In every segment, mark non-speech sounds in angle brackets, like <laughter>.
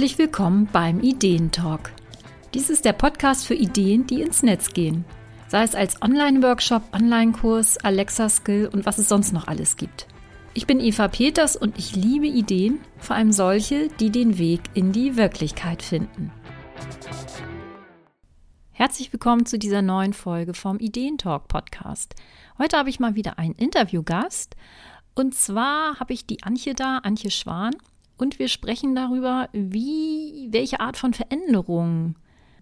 Herzlich willkommen beim Ideentalk. Dies ist der Podcast für Ideen, die ins Netz gehen. Sei es als Online-Workshop, Online-Kurs, Alexa-Skill und was es sonst noch alles gibt. Ich bin Eva Peters und ich liebe Ideen, vor allem solche, die den Weg in die Wirklichkeit finden. Herzlich willkommen zu dieser neuen Folge vom Ideentalk Podcast. Heute habe ich mal wieder einen Interviewgast und zwar habe ich die Antje da, Antje Schwan, und wir sprechen darüber, wie, welche Art von Veränderungen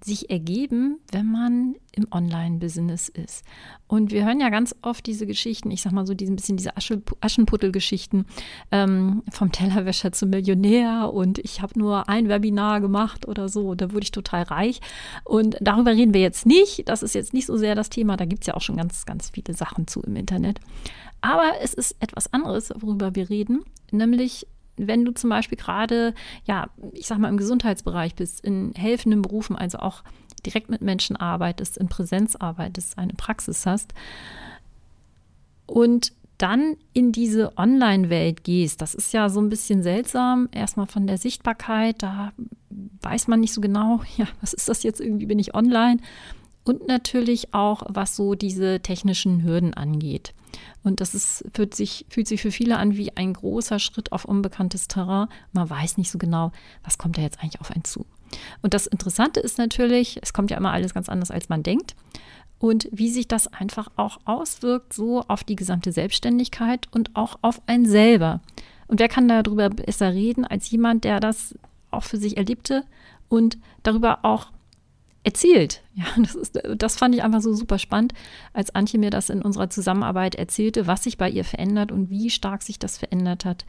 sich ergeben, wenn man im Online-Business ist. Und wir hören ja ganz oft diese Geschichten, ich sag mal so ein bisschen diese Aschenputtel-Geschichten ähm, vom Tellerwäscher zum Millionär und ich habe nur ein Webinar gemacht oder so, da wurde ich total reich. Und darüber reden wir jetzt nicht. Das ist jetzt nicht so sehr das Thema. Da gibt es ja auch schon ganz, ganz viele Sachen zu im Internet. Aber es ist etwas anderes, worüber wir reden, nämlich wenn du zum Beispiel gerade, ja, ich sag mal, im Gesundheitsbereich bist, in helfenden Berufen, also auch direkt mit Menschen arbeitest, in Präsenz arbeitest, eine Praxis hast und dann in diese Online-Welt gehst, das ist ja so ein bisschen seltsam. Erstmal von der Sichtbarkeit, da weiß man nicht so genau, <laughs> ja, was ist das jetzt irgendwie, bin ich online? Und natürlich auch, was so diese technischen Hürden angeht. Und das ist, fühlt, sich, fühlt sich für viele an wie ein großer Schritt auf unbekanntes Terrain. Man weiß nicht so genau, was kommt da jetzt eigentlich auf einen zu. Und das Interessante ist natürlich, es kommt ja immer alles ganz anders, als man denkt. Und wie sich das einfach auch auswirkt, so auf die gesamte Selbstständigkeit und auch auf einen selber. Und wer kann darüber besser reden als jemand, der das auch für sich erlebte und darüber auch erzählt. Ja, das, ist, das fand ich einfach so super spannend, als Antje mir das in unserer Zusammenarbeit erzählte, was sich bei ihr verändert und wie stark sich das verändert hat,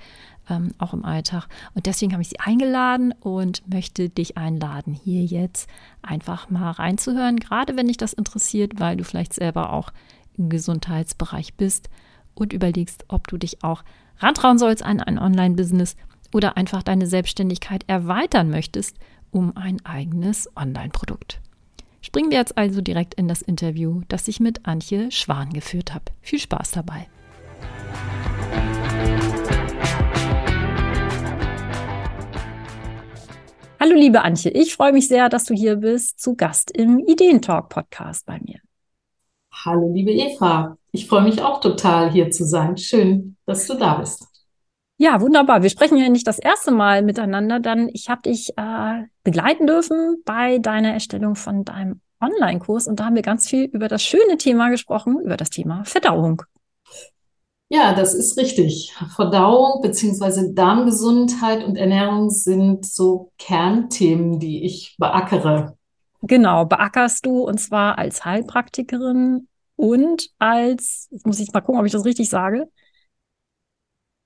ähm, auch im Alltag. Und deswegen habe ich sie eingeladen und möchte dich einladen, hier jetzt einfach mal reinzuhören, gerade wenn dich das interessiert, weil du vielleicht selber auch im Gesundheitsbereich bist und überlegst, ob du dich auch rantrauen sollst an ein Online-Business oder einfach deine Selbstständigkeit erweitern möchtest um ein eigenes Online-Produkt. Springen wir jetzt also direkt in das Interview, das ich mit Antje Schwan geführt habe. Viel Spaß dabei. Hallo liebe Antje, ich freue mich sehr, dass du hier bist, zu Gast im Ideentalk Podcast bei mir. Hallo liebe Eva, ich freue mich auch total hier zu sein. Schön, dass du da bist. Ja, wunderbar. Wir sprechen ja nicht das erste Mal miteinander, dann ich habe dich äh, begleiten dürfen bei deiner Erstellung von deinem Online-Kurs und da haben wir ganz viel über das schöne Thema gesprochen, über das Thema Verdauung. Ja, das ist richtig. Verdauung beziehungsweise Darmgesundheit und Ernährung sind so Kernthemen, die ich beackere. Genau, beackerst du und zwar als Heilpraktikerin und als, jetzt muss ich mal gucken, ob ich das richtig sage.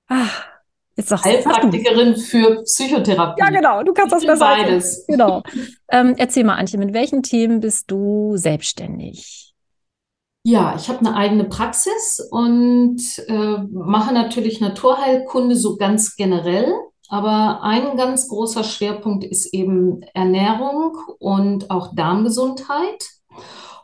Ah, Jetzt sagst Heilpraktikerin für Psychotherapie. Ja, genau, du kannst ich das besser. Beides. Genau. Ähm, erzähl mal, Antje, mit welchen Themen bist du selbstständig? Ja, ich habe eine eigene Praxis und äh, mache natürlich Naturheilkunde so ganz generell. Aber ein ganz großer Schwerpunkt ist eben Ernährung und auch Darmgesundheit.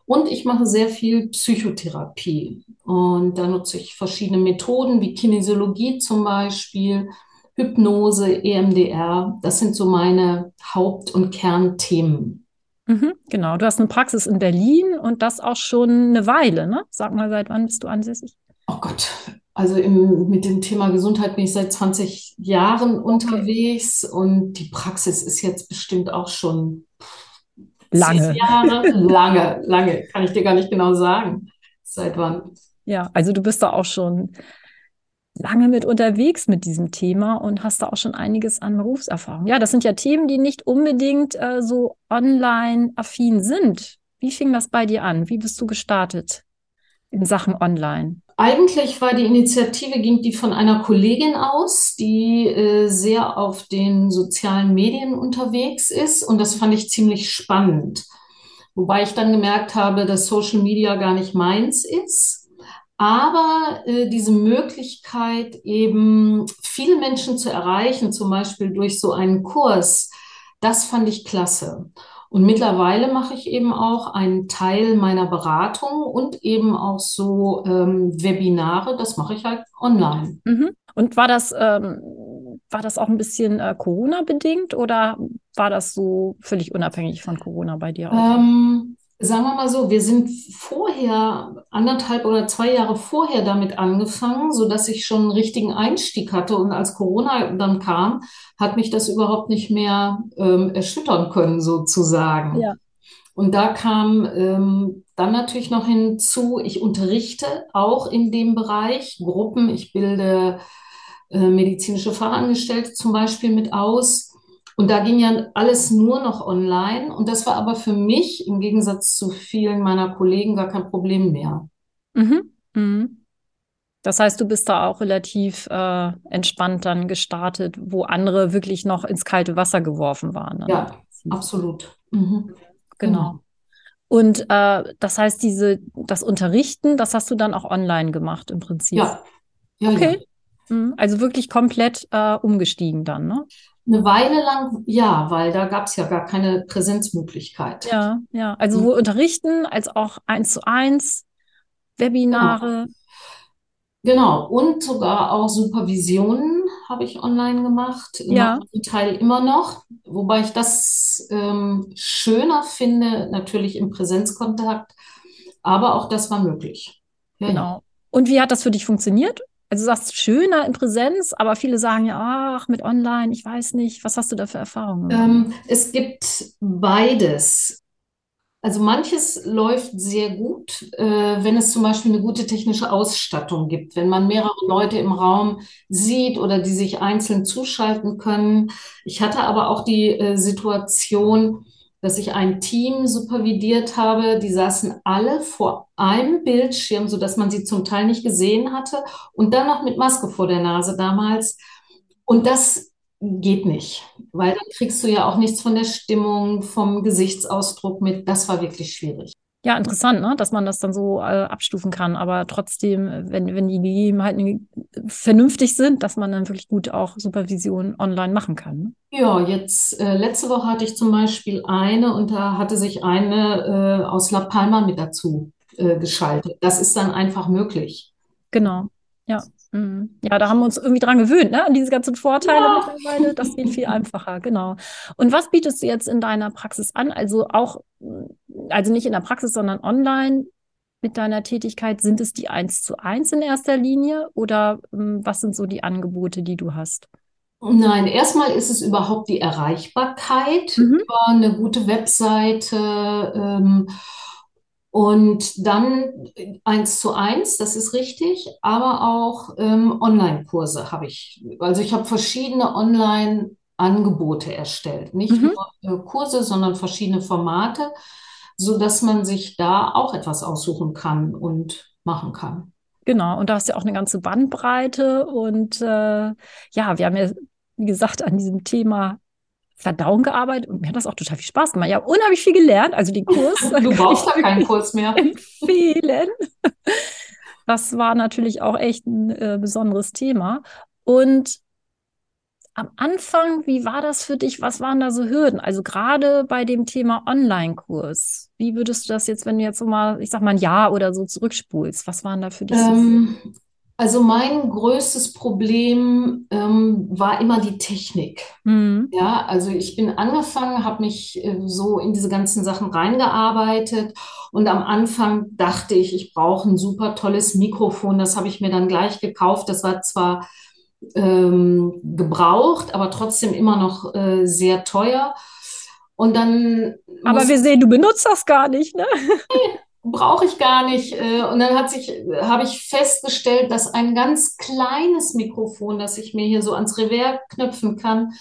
Und ich mache sehr viel Psychotherapie. Und da nutze ich verschiedene Methoden wie Kinesiologie zum Beispiel, Hypnose, EMDR. Das sind so meine Haupt- und Kernthemen. Mhm, genau, du hast eine Praxis in Berlin und das auch schon eine Weile, ne? Sag mal, seit wann bist du ansässig? Oh Gott, also im, mit dem Thema Gesundheit bin ich seit 20 Jahren okay. unterwegs und die Praxis ist jetzt bestimmt auch schon Lange. Jahre? Lange, lange. Kann ich dir gar nicht genau sagen. Seit wann? Ja, also du bist da auch schon lange mit unterwegs mit diesem Thema und hast da auch schon einiges an Berufserfahrung. Ja, das sind ja Themen, die nicht unbedingt äh, so online affin sind. Wie fing das bei dir an? Wie bist du gestartet in Sachen online? Eigentlich war die Initiative, ging die von einer Kollegin aus, die äh, sehr auf den sozialen Medien unterwegs ist. Und das fand ich ziemlich spannend. Wobei ich dann gemerkt habe, dass Social Media gar nicht meins ist. Aber äh, diese Möglichkeit, eben viele Menschen zu erreichen, zum Beispiel durch so einen Kurs, das fand ich klasse. Und mittlerweile mache ich eben auch einen Teil meiner Beratung und eben auch so ähm, Webinare. Das mache ich halt online. Mhm. Und war das, ähm, war das auch ein bisschen äh, Corona-bedingt oder war das so völlig unabhängig von Corona bei dir? Ähm, sagen wir mal so, wir sind vorher, anderthalb oder zwei Jahre vorher damit angefangen, sodass ich schon einen richtigen Einstieg hatte. Und als Corona dann kam, hat mich das überhaupt nicht mehr ähm, erschüttern können, sozusagen. Ja. Und da kam ähm, dann natürlich noch hinzu, ich unterrichte auch in dem Bereich Gruppen. Ich bilde äh, medizinische Fachangestellte zum Beispiel mit aus. Und da ging ja alles nur noch online. Und das war aber für mich im Gegensatz zu vielen meiner Kollegen gar kein Problem mehr. Mhm. Mhm. Das heißt, du bist da auch relativ äh, entspannt dann gestartet, wo andere wirklich noch ins kalte Wasser geworfen waren. Ja, absolut. Mhm. Genau. genau. Und äh, das heißt, diese, das Unterrichten, das hast du dann auch online gemacht im Prinzip. Ja. ja okay. Ja. Mhm. Also wirklich komplett äh, umgestiegen dann, ne? Eine Weile lang, ja, weil da gab es ja gar keine Präsenzmöglichkeit. Ja, ja. Also sowohl unterrichten als auch eins zu eins, Webinare. Genau. genau. Und sogar auch Supervisionen habe ich online gemacht. Ja. Teil immer noch. Wobei ich das ähm, schöner finde, natürlich im Präsenzkontakt. Aber auch das war möglich. Ja, genau. Und wie hat das für dich funktioniert? Also du sagst schöner in Präsenz, aber viele sagen ja, ach, mit online, ich weiß nicht. Was hast du da für Erfahrungen? Ähm, es gibt beides. Also manches läuft sehr gut, äh, wenn es zum Beispiel eine gute technische Ausstattung gibt, wenn man mehrere Leute im Raum sieht oder die sich einzeln zuschalten können. Ich hatte aber auch die äh, Situation, dass ich ein Team supervidiert habe. Die saßen alle vor einem Bildschirm, so dass man sie zum Teil nicht gesehen hatte und dann noch mit Maske vor der Nase damals. Und das geht nicht, weil dann kriegst du ja auch nichts von der Stimmung, vom Gesichtsausdruck mit. Das war wirklich schwierig. Ja, interessant, ne? dass man das dann so äh, abstufen kann, aber trotzdem, wenn, wenn die Gegebenheiten vernünftig sind, dass man dann wirklich gut auch Supervision online machen kann. Ne? Ja, jetzt äh, letzte Woche hatte ich zum Beispiel eine und da hatte sich eine äh, aus La Palma mit dazu äh, geschaltet. Das ist dann einfach möglich. Genau, ja. Mhm. Ja, da haben wir uns irgendwie dran gewöhnt, ne? An diese ganzen Vorteile ja. mittlerweile. Das geht viel einfacher, genau. Und was bietest du jetzt in deiner Praxis an? Also auch, also nicht in der Praxis, sondern online mit deiner Tätigkeit. Sind es die eins zu eins in erster Linie oder ähm, was sind so die Angebote, die du hast? Nein, erstmal ist es überhaupt die Erreichbarkeit mhm. über eine gute Webseite. Ähm, und dann eins zu eins, das ist richtig, aber auch ähm, Online-Kurse habe ich. Also ich habe verschiedene Online-Angebote erstellt. Nicht mhm. nur äh, Kurse, sondern verschiedene Formate, sodass man sich da auch etwas aussuchen kann und machen kann. Genau, und da hast du ja auch eine ganze Bandbreite. Und äh, ja, wir haben ja, wie gesagt, an diesem Thema Verdauen gearbeitet und mir hat das auch total viel Spaß gemacht. Ich habe unheimlich viel gelernt, also den Kurs. <laughs> du brauchst da keinen Kurs mehr. Empfehlen. Das war natürlich auch echt ein äh, besonderes Thema. Und am Anfang, wie war das für dich? Was waren da so Hürden? Also gerade bei dem Thema Online-Kurs. Wie würdest du das jetzt, wenn du jetzt so mal, ich sag mal ein Jahr oder so zurückspulst, was waren da für dich ähm, so also mein größtes Problem ähm, war immer die Technik. Mhm. Ja, also ich bin angefangen, habe mich äh, so in diese ganzen Sachen reingearbeitet und am Anfang dachte ich, ich brauche ein super tolles Mikrofon. Das habe ich mir dann gleich gekauft. Das war zwar ähm, gebraucht, aber trotzdem immer noch äh, sehr teuer. Und dann. Aber wir sehen, du benutzt das gar nicht, ne? Brauche ich gar nicht. Äh, und dann hat sich, habe ich festgestellt, dass ein ganz kleines Mikrofon, das ich mir hier so ans Revers knöpfen kann,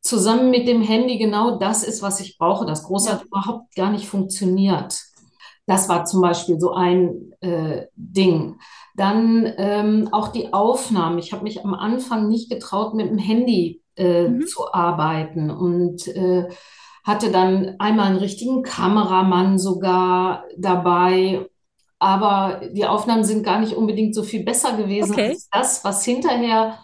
zusammen mit dem Handy genau das ist, was ich brauche. Das große ja. hat überhaupt gar nicht funktioniert. Das war zum Beispiel so ein äh, Ding. Dann ähm, auch die Aufnahmen. Ich habe mich am Anfang nicht getraut, mit dem Handy äh, mhm. zu arbeiten und äh, hatte dann einmal einen richtigen Kameramann sogar dabei. Aber die Aufnahmen sind gar nicht unbedingt so viel besser gewesen okay. als das, was hinterher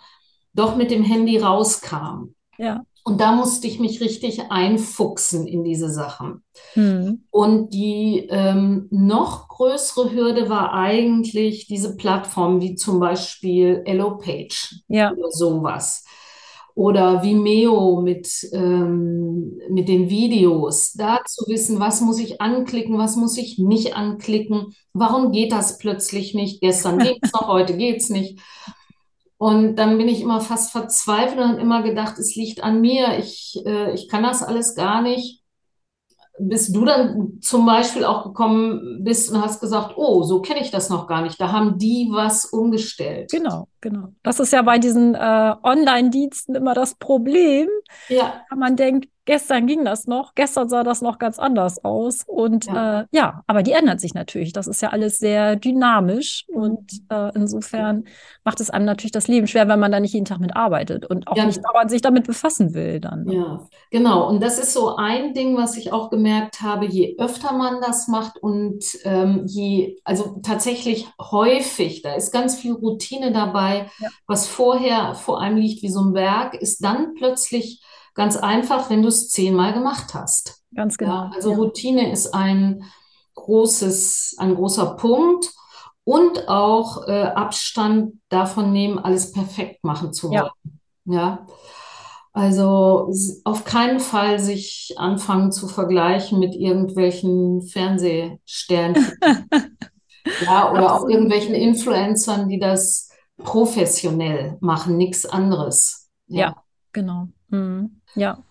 doch mit dem Handy rauskam. Ja. Und da musste ich mich richtig einfuchsen in diese Sachen. Hm. Und die ähm, noch größere Hürde war eigentlich diese Plattform wie zum Beispiel Page ja. oder sowas. Oder Vimeo mit, ähm, mit den Videos, da zu wissen, was muss ich anklicken, was muss ich nicht anklicken, warum geht das plötzlich nicht, gestern <laughs> geht's noch, heute geht's nicht. Und dann bin ich immer fast verzweifelt und immer gedacht, es liegt an mir, ich, äh, ich kann das alles gar nicht bis du dann zum Beispiel auch gekommen bist und hast gesagt, oh, so kenne ich das noch gar nicht. Da haben die was umgestellt. Genau, genau. Das ist ja bei diesen äh, Online-Diensten immer das Problem. Ja. Man denkt, gestern ging das noch, gestern sah das noch ganz anders aus. Und ja, äh, ja aber die ändert sich natürlich. Das ist ja alles sehr dynamisch. Mhm. Und äh, insofern macht es einem natürlich das Leben schwer, wenn man da nicht jeden Tag mit arbeitet und auch ja. nicht dauernd sich damit befassen will dann. Ja, genau. Und das ist so ein Ding, was ich auch gemerkt habe, je öfter man das macht und ähm, je, also tatsächlich häufig, da ist ganz viel Routine dabei, ja. was vorher vor einem liegt wie so ein Berg, ist dann plötzlich Ganz einfach, wenn du es zehnmal gemacht hast. Ganz genau. Ja, also ja. Routine ist ein großes, ein großer Punkt und auch äh, Abstand davon nehmen, alles perfekt machen zu wollen. Ja. ja. Also auf keinen Fall sich anfangen zu vergleichen mit irgendwelchen Fernsehsternchen. <laughs> ja, oder auch irgendwelchen Influencern, die das professionell machen, nichts anderes. Ja, ja genau. Mhm. Ja.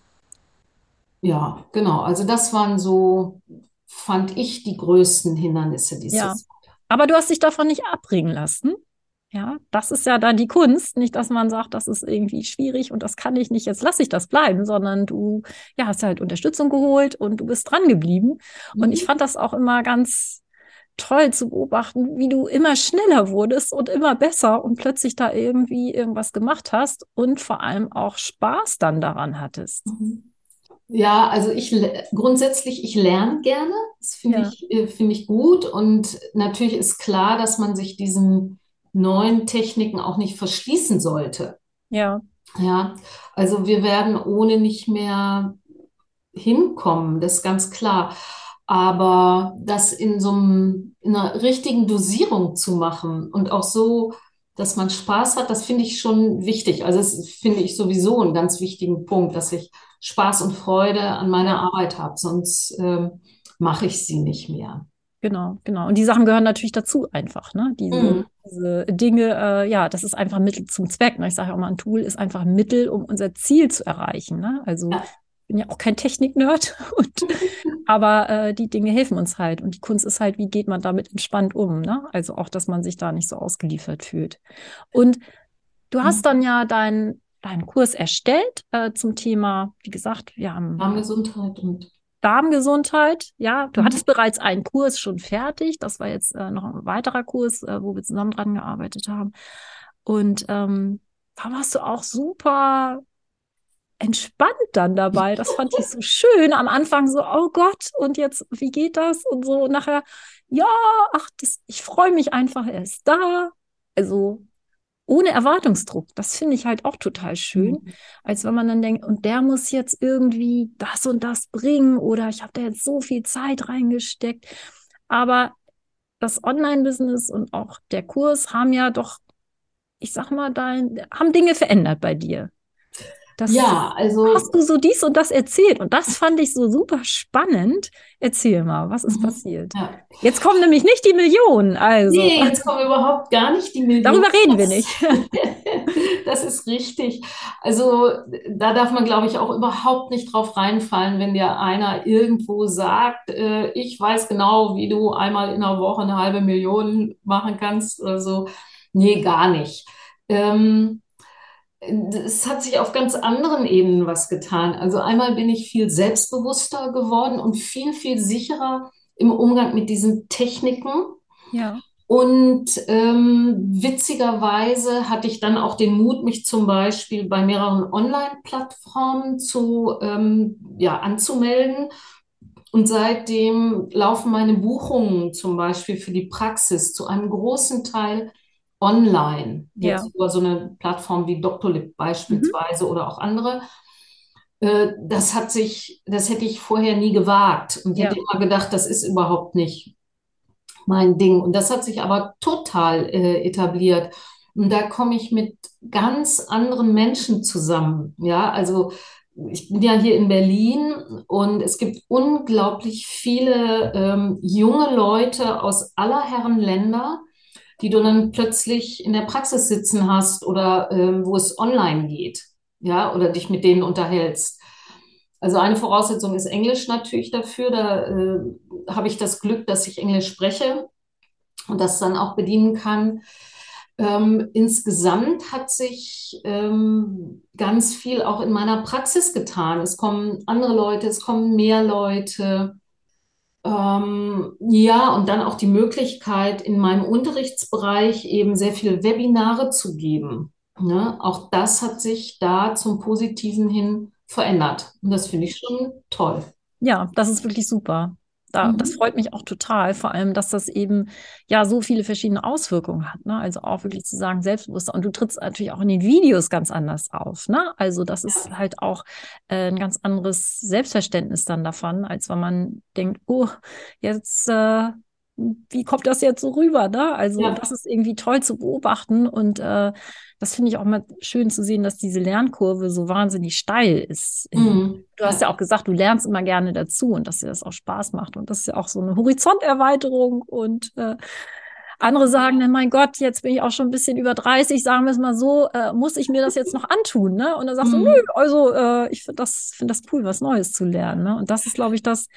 Ja, genau. Also das waren so, fand ich, die größten Hindernisse dieses ja. Aber du hast dich davon nicht abbringen lassen. Ja, das ist ja dann die Kunst, nicht, dass man sagt, das ist irgendwie schwierig und das kann ich nicht, jetzt lasse ich das bleiben, sondern du ja, hast halt Unterstützung geholt und du bist dran geblieben. Mhm. Und ich fand das auch immer ganz toll zu beobachten, wie du immer schneller wurdest und immer besser und plötzlich da irgendwie irgendwas gemacht hast und vor allem auch Spaß dann daran hattest. Mhm. Ja, also ich grundsätzlich, ich lerne gerne. Das finde ja. ich, äh, finde ich gut. Und natürlich ist klar, dass man sich diesen neuen Techniken auch nicht verschließen sollte. Ja. Ja, also wir werden ohne nicht mehr hinkommen, das ist ganz klar. Aber das in so einem, in einer richtigen Dosierung zu machen und auch so, dass man Spaß hat, das finde ich schon wichtig. Also das finde ich sowieso einen ganz wichtigen Punkt, dass ich Spaß und Freude an meiner Arbeit habe, sonst äh, mache ich sie nicht mehr. Genau, genau. Und die Sachen gehören natürlich dazu einfach, ne? Diese, mhm. diese Dinge, äh, ja, das ist einfach ein Mittel zum Zweck. Ne? Ich sage auch mal, ein Tool ist einfach ein Mittel, um unser Ziel zu erreichen. Ne? Also ja bin ja auch kein Technik-Nerd, <laughs> <laughs> aber äh, die Dinge helfen uns halt. Und die Kunst ist halt, wie geht man damit entspannt um? Ne? Also auch, dass man sich da nicht so ausgeliefert fühlt. Und du hast dann ja deinen deinen Kurs erstellt äh, zum Thema, wie gesagt, wir haben Darmgesundheit und Darmgesundheit. Ja, du mhm. hattest bereits einen Kurs schon fertig. Das war jetzt äh, noch ein weiterer Kurs, äh, wo wir zusammen dran gearbeitet haben. Und ähm, da warst du auch super entspannt dann dabei. Das fand ich so schön. Am Anfang so, oh Gott, und jetzt, wie geht das? Und so und nachher, ja, ach, das, ich freue mich einfach, er ist da. Also ohne Erwartungsdruck. Das finde ich halt auch total schön, mhm. als wenn man dann denkt, und der muss jetzt irgendwie das und das bringen oder ich habe da jetzt so viel Zeit reingesteckt. Aber das Online-Business und auch der Kurs haben ja doch, ich sag mal, da haben Dinge verändert bei dir. Das ja, also. Hast du so dies und das erzählt? Und das fand ich so super spannend. Erzähl mal, was ist mhm. passiert? Ja. Jetzt kommen nämlich nicht die Millionen. Also. Nee, jetzt kommen überhaupt gar nicht die Millionen. Darüber reden wir nicht. <laughs> das ist richtig. Also, da darf man, glaube ich, auch überhaupt nicht drauf reinfallen, wenn dir einer irgendwo sagt, äh, ich weiß genau, wie du einmal in einer Woche eine halbe Million machen kannst oder so. Nee, gar nicht. Ähm, es hat sich auf ganz anderen Ebenen was getan. Also einmal bin ich viel selbstbewusster geworden und viel, viel sicherer im Umgang mit diesen Techniken. Ja. Und ähm, witzigerweise hatte ich dann auch den Mut, mich zum Beispiel bei mehreren Online-Plattformen zu, ähm, ja, anzumelden. Und seitdem laufen meine Buchungen zum Beispiel für die Praxis zu einem großen Teil online, jetzt ja. über so eine Plattform wie Doctolib beispielsweise mhm. oder auch andere. Äh, das hat sich, das hätte ich vorher nie gewagt und ja. hätte immer gedacht, das ist überhaupt nicht mein Ding. Und das hat sich aber total äh, etabliert. Und da komme ich mit ganz anderen Menschen zusammen. Ja, also ich bin ja hier in Berlin und es gibt unglaublich viele ähm, junge Leute aus aller Herren Länder, die du dann plötzlich in der Praxis sitzen hast oder ähm, wo es online geht, ja, oder dich mit denen unterhältst. Also eine Voraussetzung ist Englisch natürlich dafür. Da äh, habe ich das Glück, dass ich Englisch spreche und das dann auch bedienen kann. Ähm, insgesamt hat sich ähm, ganz viel auch in meiner Praxis getan. Es kommen andere Leute, es kommen mehr Leute. Ähm, ja, und dann auch die Möglichkeit, in meinem Unterrichtsbereich eben sehr viele Webinare zu geben. Ne? Auch das hat sich da zum Positiven hin verändert. Und das finde ich schon toll. Ja, das ist wirklich super. Da, das mhm. freut mich auch total, vor allem, dass das eben ja so viele verschiedene Auswirkungen hat. Ne? Also auch wirklich zu sagen, selbstbewusster. Und du trittst natürlich auch in den Videos ganz anders auf. Ne? Also das ja. ist halt auch äh, ein ganz anderes Selbstverständnis dann davon, als wenn man denkt, oh, jetzt äh, wie kommt das jetzt so rüber? Ne? Also ja. das ist irgendwie toll zu beobachten und äh, das finde ich auch mal schön zu sehen, dass diese Lernkurve so wahnsinnig steil ist. Mhm. Du hast ja auch gesagt, du lernst immer gerne dazu und dass dir das auch Spaß macht und das ist ja auch so eine Horizonterweiterung und äh, andere sagen dann, mein Gott, jetzt bin ich auch schon ein bisschen über 30, sagen wir es mal so, äh, muss ich mir das jetzt noch antun? Ne? Und dann sagst mhm. du, nö, also äh, ich finde das, find das cool, was Neues zu lernen. Ne? Und das ist, glaube ich, das,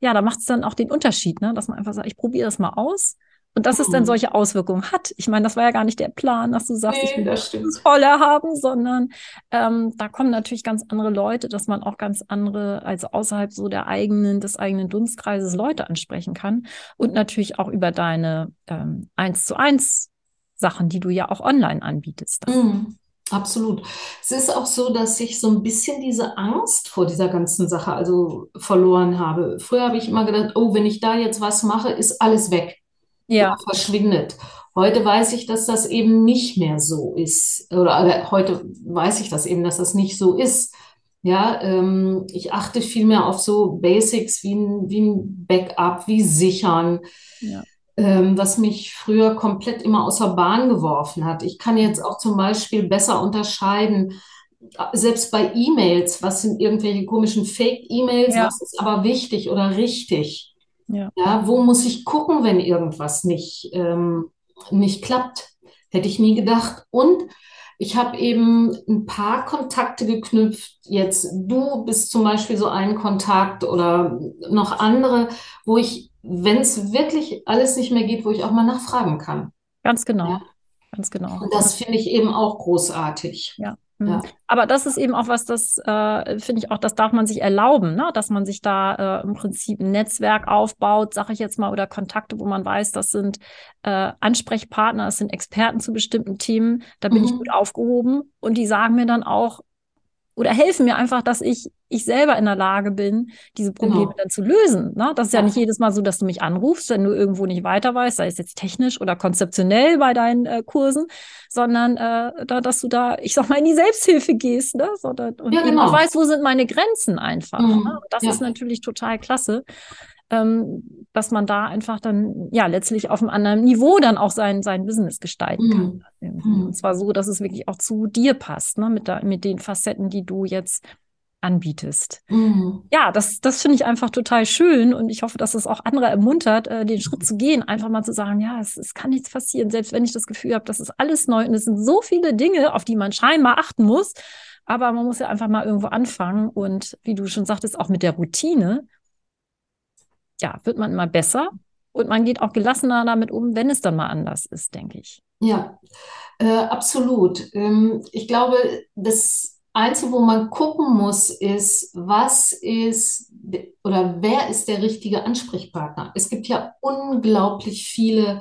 ja, da macht es dann auch den Unterschied, ne? dass man einfach sagt, ich probiere das mal aus. Und dass es dann mhm. solche Auswirkungen hat. Ich meine, das war ja gar nicht der Plan, dass du sagst, nee, ich will das voller haben, sondern ähm, da kommen natürlich ganz andere Leute, dass man auch ganz andere, also außerhalb so der eigenen, des eigenen Dunstkreises Leute ansprechen kann. Und natürlich auch über deine ähm, eins zu eins Sachen, die du ja auch online anbietest. Mhm. Absolut. Es ist auch so, dass ich so ein bisschen diese Angst vor dieser ganzen Sache also verloren habe. Früher habe ich immer gedacht, oh, wenn ich da jetzt was mache, ist alles weg. Ja. verschwindet. Heute weiß ich, dass das eben nicht mehr so ist. Oder, heute weiß ich das eben, dass das nicht so ist. Ja, ähm, ich achte viel mehr auf so Basics wie ein, wie ein Backup, wie sichern. Ja ähm, was mich früher komplett immer außer Bahn geworfen hat. Ich kann jetzt auch zum Beispiel besser unterscheiden, selbst bei E-Mails, was sind irgendwelche komischen Fake-E-Mails, ja. was ist aber wichtig oder richtig. Ja. ja. wo muss ich gucken, wenn irgendwas nicht, ähm, nicht klappt? Hätte ich nie gedacht. Und ich habe eben ein paar Kontakte geknüpft. Jetzt du bist zum Beispiel so ein Kontakt oder noch andere, wo ich wenn es wirklich alles nicht mehr geht, wo ich auch mal nachfragen kann. Ganz genau. Ja. Ganz genau. Und das finde ich eben auch großartig. Ja. Mhm. Ja. Aber das ist eben auch was, das äh, finde ich auch, das darf man sich erlauben, ne? dass man sich da äh, im Prinzip ein Netzwerk aufbaut, sage ich jetzt mal, oder Kontakte, wo man weiß, das sind äh, Ansprechpartner, das sind Experten zu bestimmten Themen, da bin mhm. ich gut aufgehoben und die sagen mir dann auch, oder helfen mir einfach, dass ich ich selber in der Lage bin, diese Probleme genau. dann zu lösen. Ne? Das ist ja. ja. nicht jedes Mal so, dass du mich anrufst, wenn du irgendwo nicht weiter weißt, sei es jetzt technisch oder konzeptionell bei deinen äh, Kursen, sondern äh, da, dass du da, ich sag mal, in die Selbsthilfe gehst, ne? So, da, und ja, genau. weißt, wo sind meine Grenzen einfach. Mhm. Ne? Das ja. ist natürlich total klasse ähm, dass man da einfach dann ja letztlich auf einem anderen Niveau dann auch sein, sein Business gestalten kann. Mhm. mhm. Und zwar so, dass es wirklich auch zu dir passt, ne? mit, da, mit den Facetten, die du jetzt anbietest. Mhm. Ja, das, das finde ich einfach total schön und ich hoffe, dass es auch andere ermuntert, äh, den Schritt zu gehen, einfach mal zu sagen, ja, es, es kann nichts passieren, selbst wenn ich das Gefühl habe, das ist alles neu und es sind so viele Dinge, auf die man scheinbar achten muss, aber man muss ja einfach mal irgendwo anfangen und wie du schon sagtest, auch mit der Routine ja, wird man immer besser und man geht auch gelassener damit um, wenn es dann mal anders ist, denke ich. Ja, äh, absolut. Ähm, ich glaube, das Einzige, wo man gucken muss, ist, was ist oder wer ist der richtige Ansprechpartner? Es gibt ja unglaublich viele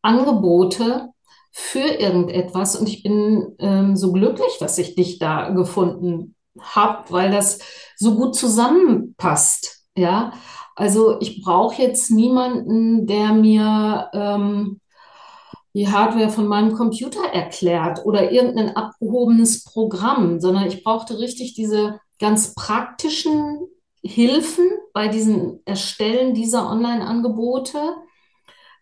Angebote für irgendetwas und ich bin ähm, so glücklich, dass ich dich da gefunden habe, weil das so gut zusammenpasst. Ja, also ich brauche jetzt niemanden, der mir ähm, die Hardware von meinem Computer erklärt oder irgendein abgehobenes Programm, sondern ich brauchte richtig diese ganz praktischen Hilfen bei diesem Erstellen dieser Online-Angebote.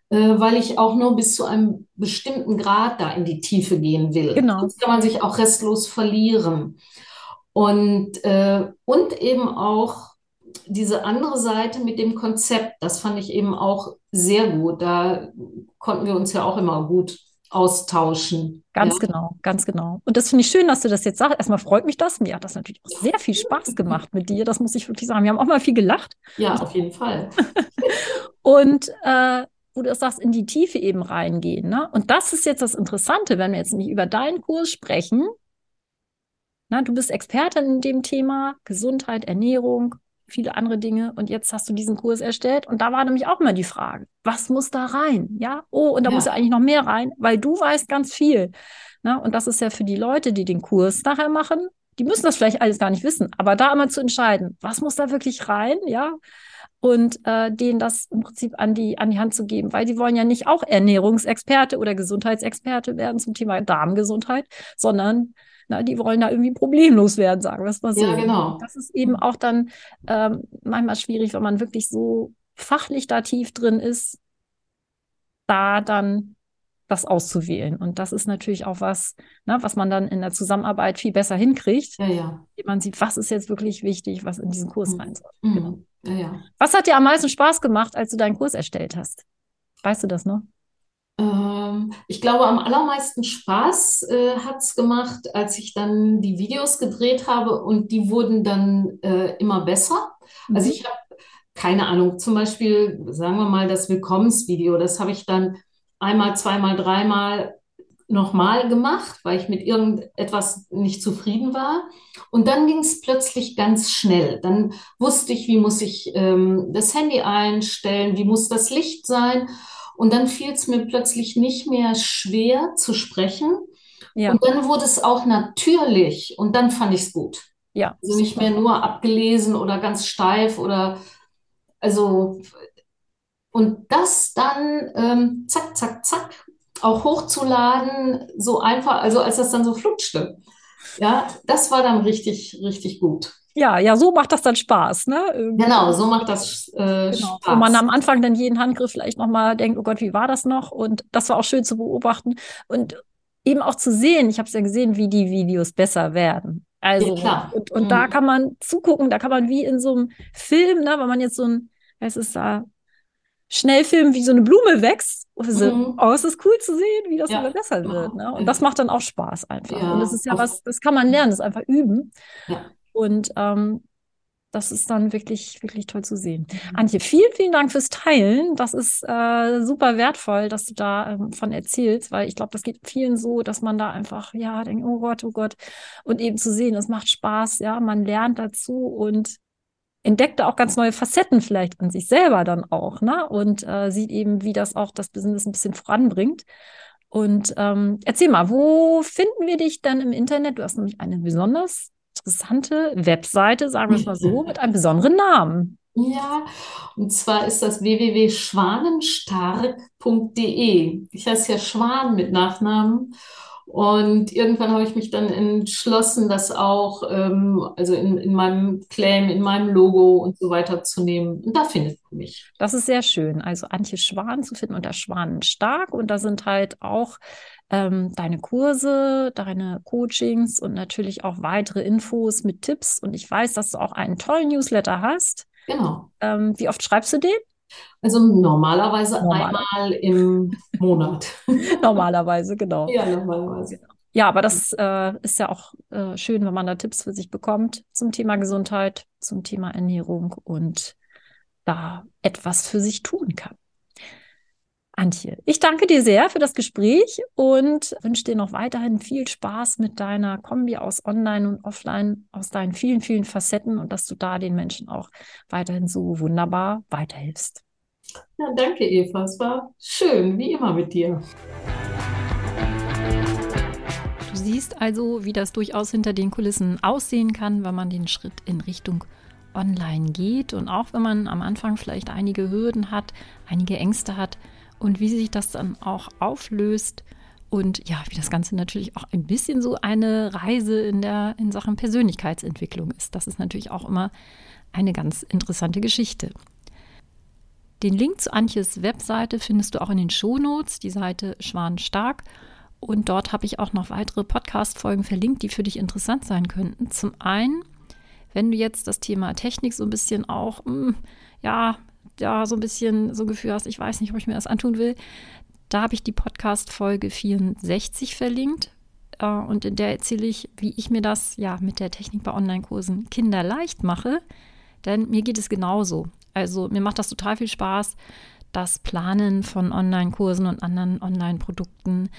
äh, weil ich auch nur bis zu einem bestimmten Grad da in die Tiefe gehen will. Genau. Sonst kann man sich auch restlos verlieren. Und, äh, und eben auch diese andere Seite mit dem Konzept, das fand ich eben auch sehr gut. Da konnten wir uns ja auch immer gut austauschen. Ganz ja. genau, ganz genau. Und das finde ich schön, dass du das jetzt sagst. Erstmal freut mich das. Mir hat das natürlich auch sehr viel Spaß gemacht mit dir. Das muss ich wirklich sagen. Wir haben auch mal viel gelacht. Ja, auf jeden Fall. <laughs> Und äh, wo du sagst, in die Tiefe eben reingehen. Ne? Und das ist jetzt das Interessante, wenn wir jetzt nicht über deinen Kurs sprechen. Na, du bist Expertin in dem Thema Gesundheit, Ernährung, viele andere Dinge. Und jetzt hast du diesen Kurs erstellt. Und da war nämlich auch immer die Frage, was muss da rein? Ja, oh, und da ja. muss ja eigentlich noch mehr rein, weil du weißt ganz viel. Na, und das ist ja für die Leute, die den Kurs nachher machen, die müssen das vielleicht alles gar nicht wissen, aber da immer zu entscheiden, was muss da wirklich rein, ja, und äh, denen das im Prinzip an die, an die Hand zu geben, weil die wollen ja nicht auch Ernährungsexperte oder Gesundheitsexperte werden zum Thema Darmgesundheit, sondern na, die wollen da irgendwie problemlos werden, sagen wir es mal so. Ja, genau. Das ist eben auch dann ähm, manchmal schwierig, wenn man wirklich so fachlich da tief drin ist, da dann das auszuwählen. Und das ist natürlich auch was, ne, was man dann in der Zusammenarbeit viel besser hinkriegt. Ja, ja. Man sieht, was ist jetzt wirklich wichtig, was in diesen Kurs mhm. rein soll. Mhm. Genau. Ja, ja. Was hat dir am meisten Spaß gemacht, als du deinen Kurs erstellt hast? Weißt du das noch? Ähm, ich glaube, am allermeisten Spaß äh, hat es gemacht, als ich dann die Videos gedreht habe und die wurden dann äh, immer besser. Also Mhm. ich habe keine Ahnung, zum Beispiel, sagen wir mal, das Willkommensvideo, das habe ich dann einmal, zweimal, dreimal nochmal gemacht, weil ich mit irgendetwas nicht zufrieden war. Und dann ging es plötzlich ganz schnell. Dann wusste ich, wie muss ich ähm, das Handy einstellen, wie muss das Licht sein. Und dann fiel es mir plötzlich nicht mehr schwer zu sprechen. Ja, Und dann wurde es auch natürlich. Und dann fand ich es gut. ja, Also nicht mehr nur abgelesen oder ganz steif oder also und das dann ähm, zack, zack, zack auch hochzuladen, so einfach, also als das dann so flutschte. Ja, das war dann richtig, richtig gut. Ja, ja, so macht das dann Spaß, ne? Irgendwie. Genau, so macht das äh, Genau, wo man Spaß. am Anfang dann jeden Handgriff vielleicht nochmal denkt, oh Gott, wie war das noch? Und das war auch schön zu beobachten und eben auch zu sehen, ich habe es ja gesehen, wie die Videos besser werden. Ja, Also, klar. und, und da Mhm. kann man zugucken, da kann man wie in so einem Film, ne, wenn man jetzt so ein, es ist da Schnellfilm, wie so eine Blume wächst, und so, Mhm. oh, es ist cool zu sehen, wie das Ja, immer besser wird, genau. ne? Und Ja, das macht dann auch Spaß einfach. Und das ja, ist ja was, das kann man lernen, das ist einfach üben. ja. Und ähm, das ist dann wirklich, wirklich toll zu sehen. Mhm. Antje, vielen, vielen Dank fürs Teilen. Das ist äh, super wertvoll, dass du da ähm, von erzählst, weil ich glaube, das geht vielen so, dass man da einfach, ja, denkt, oh Gott, oh Gott. Und eben zu sehen, es macht Spaß, ja, man lernt dazu und entdeckt da auch ganz neue Facetten vielleicht an sich selber dann auch, ne? Und äh, sieht eben, wie das auch das Business ein bisschen voranbringt. Und ähm, erzähl mal, wo finden wir dich dann im Internet? Du hast nämlich eine besonders interessante Webseite, sagen wir es mal so, <laughs> mit einem besonderen Namen. Ja, und zwar ist das www.schwanenstark.de. Ich heiße ja Schwan mit Nachnamen. Und irgendwann habe ich mich dann entschlossen, das auch ähm, also in, in meinem Claim, in meinem Logo und so weiter zu nehmen. Und da findet man mich. Das ist sehr schön. Also Antje Schwan zu finden unter Schwanenstark. Und da sind halt auch ähm, deine Kurse, deine Coachings und natürlich auch weitere Infos mit Tipps. Und ich weiß, dass du auch einen tollen Newsletter hast. Genau. Ähm, wie oft schreibst du den? Also normalerweise Normaler. einmal im Monat. <laughs> Normalerweise, genau. Ja, normalerweise. Ja, aber das äh, ist ja auch äh, schön, wenn man da Tipps für sich bekommt zum Thema Gesundheit, zum Thema Ernährung und da etwas für sich tun kann. Antje, ich danke dir sehr für das Gespräch und wünsche dir noch weiterhin viel Spaß mit deiner Kombi aus Online und Offline, aus deinen vielen, vielen Facetten und dass du da den Menschen auch weiterhin so wunderbar weiterhilfst. Ja, danke, Eva. Es war schön, wie immer mit dir. Du siehst also, wie das durchaus hinter den Kulissen aussehen kann, wenn man den Schritt in Richtung Online geht und auch wenn man am Anfang vielleicht einige Hürden hat, einige Ängste hat und wie sich das dann auch auflöst und ja, wie das Ganze natürlich auch ein bisschen so eine Reise in der in Sachen Persönlichkeitsentwicklung ist. Das ist natürlich auch immer eine ganz interessante Geschichte. Den Link zu Antjes Webseite findest du auch in den Shownotes, die Seite Schwanstark. Und dort habe ich auch noch weitere Podcast-Folgen verlinkt, die für dich interessant sein könnten. Zum einen, wenn du jetzt das Thema Technik so ein bisschen auch, mh, hm, ja, ja, so ein bisschen so Gefühl hast, ich weiß nicht, ob ich mir das antun will, da habe ich die Podcast-Folge 64 verlinkt. Äh, und in der erzähle ich, wie ich mir das ja mit der Technik bei Online-Kursen kinderleicht mache. Denn mir geht es genauso. Also mir macht das total viel Spaß, das Planen von Online-Kursen und anderen Online-Produkten,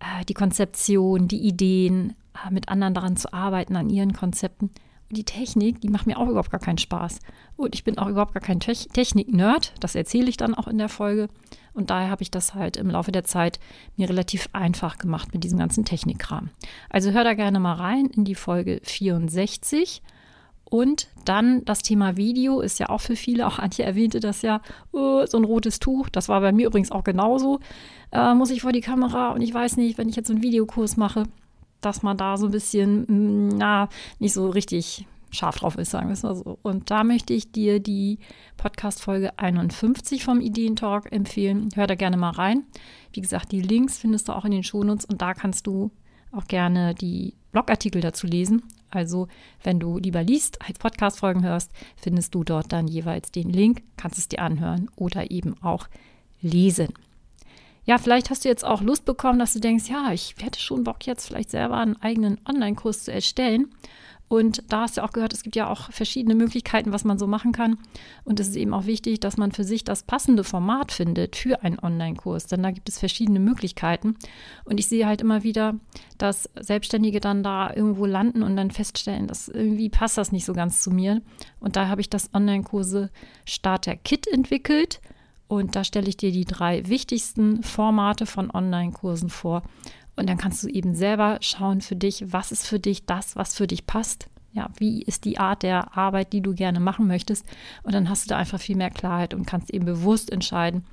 äh, die Konzeption, die Ideen, äh, mit anderen daran zu arbeiten, an ihren Konzepten. Die Technik, die macht mir auch überhaupt gar keinen Spaß. Und ich bin auch überhaupt gar kein Te Technik-Nerd. Das erzähle ich dann auch in der Folge. Und daher habe ich das halt im Laufe der Zeit mir relativ einfach gemacht mit diesem ganzen Technikkram. Also hör da gerne mal rein in die Folge 64. Und dann das Thema Video ist ja auch für viele, auch Antje erwähnte das ja, oh, so ein rotes Tuch. Das war bei mir übrigens auch genauso. Äh, muss ich vor die Kamera und ich weiß nicht, wenn ich jetzt so einen Videokurs mache, dass man da so ein bisschen, mm, na, nicht so richtig scharf drauf ist, sagen wir es mal so. Und da möchte ich dir die Podcast-Folge 51 vom Ideentalk empfehlen. Hör da gerne mal rein. Wie gesagt, die Links findest du auch in den Shownotes und da kannst du auch gerne die Blogartikel dazu lesen. Also, wenn du lieber liest als Podcast-Folgen hörst, findest du dort dann jeweils den Link, kannst es dir anhören oder eben auch lesen. Ja, vielleicht hast du jetzt auch Lust bekommen, dass du denkst, ja, ich hätte schon Bock jetzt vielleicht selber einen eigenen Online-Kurs zu erstellen. Und da hast du auch gehört, es gibt ja auch verschiedene Möglichkeiten, was man so machen kann. Und es ist eben auch wichtig, dass man für sich das passende Format findet für einen Online-Kurs, denn da gibt es verschiedene Möglichkeiten. Und ich sehe halt immer wieder, dass Selbstständige dann da irgendwo landen und dann feststellen, dass irgendwie passt das nicht so ganz zu mir. Und da habe ich das Online-Kurse Starter Kit entwickelt. Und da stelle ich dir die drei wichtigsten Formate von Online-Kursen vor. Und dann kannst du eben selber schauen für dich, was ist für dich das, was für dich passt. Ja, wie ist die Art der Arbeit, die du gerne machen möchtest? Und dann hast du da einfach viel mehr Klarheit und kannst eben bewusst entscheiden,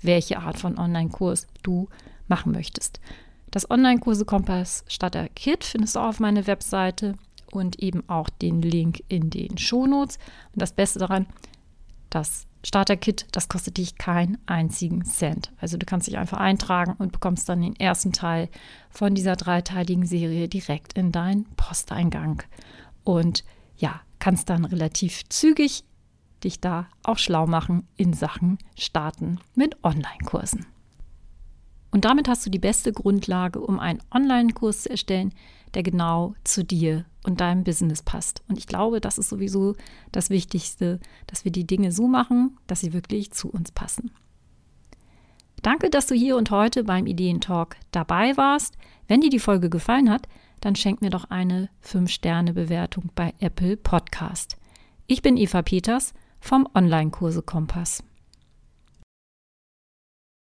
welche Art von Online-Kurs du machen möchtest. Das Online-Kurse Kompass Starter Kit findest du auch auf meiner Webseite und eben auch den Link in den Shownotes. Und das Beste daran, das Starter-Kit, das kostet dich keinen einzigen Cent. Also du kannst dich einfach eintragen und bekommst dann den ersten Teil von dieser dreiteiligen Serie direkt in deinen Posteingang. Und ja, kannst dann relativ zügig dich da auch schlau machen in Sachen Starten mit Online-Kursen. Und damit hast du die beste Grundlage, um einen Online-Kurs zu erstellen, der genau zu dir und deinem Business passt. Und ich glaube, das ist sowieso das Wichtigste, dass wir die Dinge so machen, dass sie wirklich zu uns passen. Danke, dass du hier und heute beim Ideentalk dabei warst. Wenn dir die Folge gefallen hat, dann schenk mir doch eine 5-Sterne-Bewertung bei Apple Podcast. Ich bin Eva Peters vom Online-Kurse Kompass.